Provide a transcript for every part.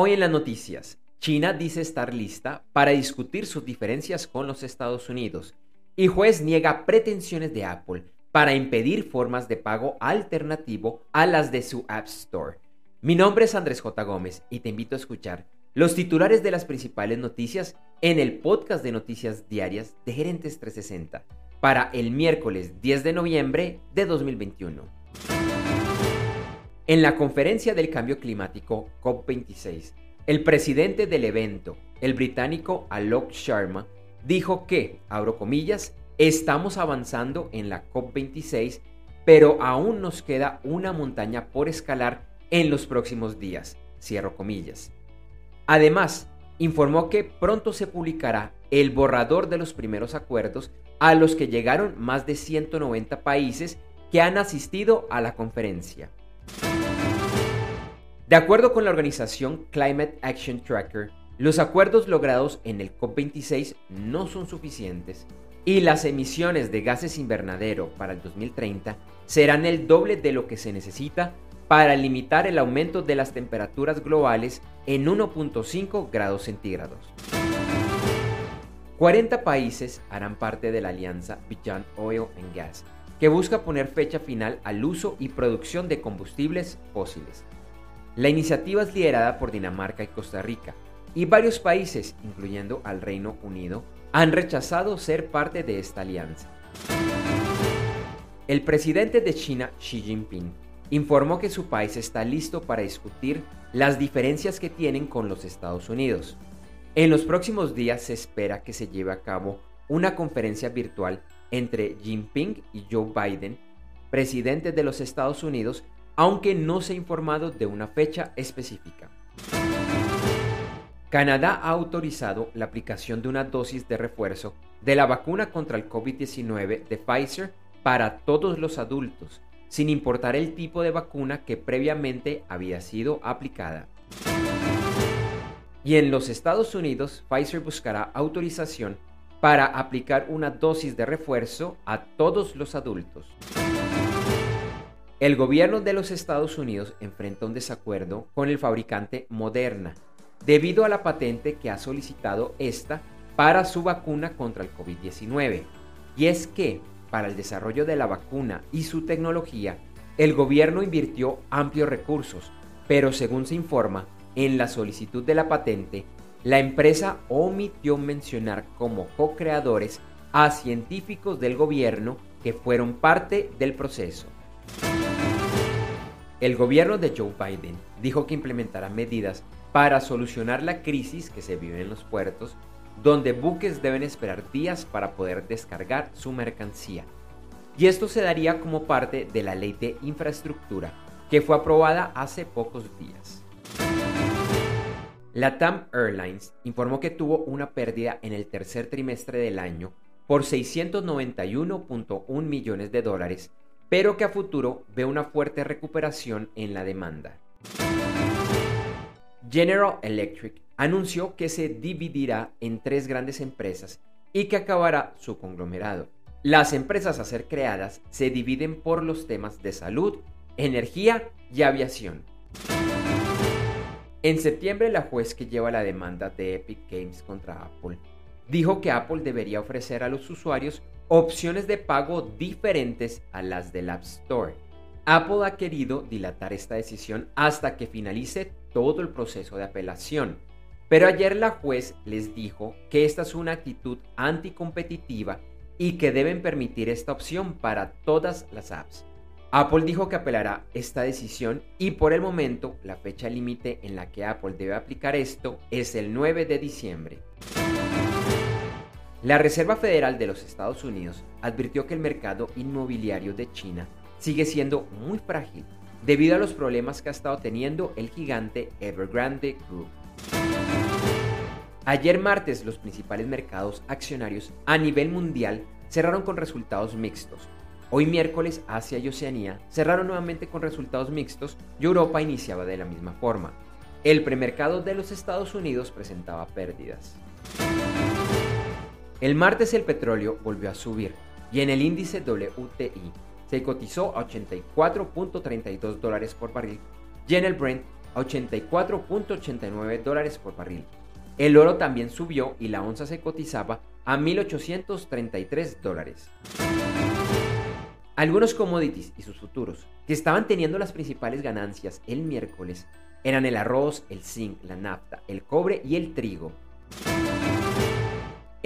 Hoy en las noticias, China dice estar lista para discutir sus diferencias con los Estados Unidos y juez niega pretensiones de Apple para impedir formas de pago alternativo a las de su App Store. Mi nombre es Andrés J. Gómez y te invito a escuchar los titulares de las principales noticias en el podcast de noticias diarias de Gerentes 360 para el miércoles 10 de noviembre de 2021. En la conferencia del cambio climático COP26, el presidente del evento, el británico Alok Sharma, dijo que, abro comillas, estamos avanzando en la COP26, pero aún nos queda una montaña por escalar en los próximos días, cierro comillas. Además, informó que pronto se publicará el borrador de los primeros acuerdos a los que llegaron más de 190 países que han asistido a la conferencia. De acuerdo con la organización Climate Action Tracker, los acuerdos logrados en el COP26 no son suficientes y las emisiones de gases invernadero para el 2030 serán el doble de lo que se necesita para limitar el aumento de las temperaturas globales en 1.5 grados centígrados. 40 países harán parte de la alianza Beyond Oil and Gas, que busca poner fecha final al uso y producción de combustibles fósiles. La iniciativa es liderada por Dinamarca y Costa Rica, y varios países, incluyendo al Reino Unido, han rechazado ser parte de esta alianza. El presidente de China, Xi Jinping, informó que su país está listo para discutir las diferencias que tienen con los Estados Unidos en los próximos días se espera que se lleve a cabo una conferencia virtual entre Jinping y Joe Biden, presidente de los Estados Unidos, aunque no se ha informado de una fecha específica. Canadá ha autorizado la aplicación de una dosis de refuerzo de la vacuna contra el COVID-19 de Pfizer para todos los adultos, sin importar el tipo de vacuna que previamente había sido aplicada. Y en los Estados Unidos, Pfizer buscará autorización para aplicar una dosis de refuerzo a todos los adultos. El gobierno de los Estados Unidos enfrenta un desacuerdo con el fabricante Moderna debido a la patente que ha solicitado esta para su vacuna contra el COVID-19. Y es que, para el desarrollo de la vacuna y su tecnología, el gobierno invirtió amplios recursos, pero según se informa, en la solicitud de la patente, la empresa omitió mencionar como co-creadores a científicos del gobierno que fueron parte del proceso. El gobierno de Joe Biden dijo que implementará medidas para solucionar la crisis que se vive en los puertos, donde buques deben esperar días para poder descargar su mercancía. Y esto se daría como parte de la ley de infraestructura, que fue aprobada hace pocos días. La TAM Airlines informó que tuvo una pérdida en el tercer trimestre del año por 691.1 millones de dólares, pero que a futuro ve una fuerte recuperación en la demanda. General Electric anunció que se dividirá en tres grandes empresas y que acabará su conglomerado. Las empresas a ser creadas se dividen por los temas de salud, energía y aviación. En septiembre, la juez que lleva la demanda de Epic Games contra Apple dijo que Apple debería ofrecer a los usuarios opciones de pago diferentes a las del App Store. Apple ha querido dilatar esta decisión hasta que finalice todo el proceso de apelación, pero ayer la juez les dijo que esta es una actitud anticompetitiva y que deben permitir esta opción para todas las apps. Apple dijo que apelará esta decisión y por el momento la fecha límite en la que Apple debe aplicar esto es el 9 de diciembre. La Reserva Federal de los Estados Unidos advirtió que el mercado inmobiliario de China sigue siendo muy frágil debido a los problemas que ha estado teniendo el gigante Evergrande Group. Ayer martes los principales mercados accionarios a nivel mundial cerraron con resultados mixtos, Hoy miércoles Asia y Oceanía cerraron nuevamente con resultados mixtos y Europa iniciaba de la misma forma. El premercado de los Estados Unidos presentaba pérdidas. El martes el petróleo volvió a subir y en el índice WTI se cotizó a 84.32 dólares por barril y en el Brent a 84.89 dólares por barril. El oro también subió y la onza se cotizaba a 1.833 dólares. Algunos commodities y sus futuros que estaban teniendo las principales ganancias el miércoles eran el arroz, el zinc, la nafta, el cobre y el trigo.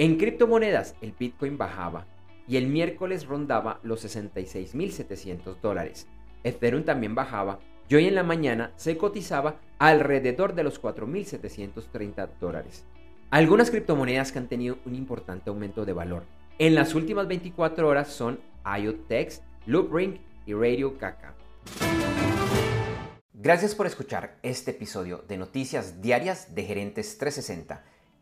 En criptomonedas el Bitcoin bajaba y el miércoles rondaba los 66.700 dólares. Ethereum también bajaba y hoy en la mañana se cotizaba alrededor de los 4.730 dólares. Algunas criptomonedas que han tenido un importante aumento de valor en las últimas 24 horas son IoTex, Loopring y Radio Kaka. Gracias por escuchar este episodio de Noticias Diarias de Gerentes 360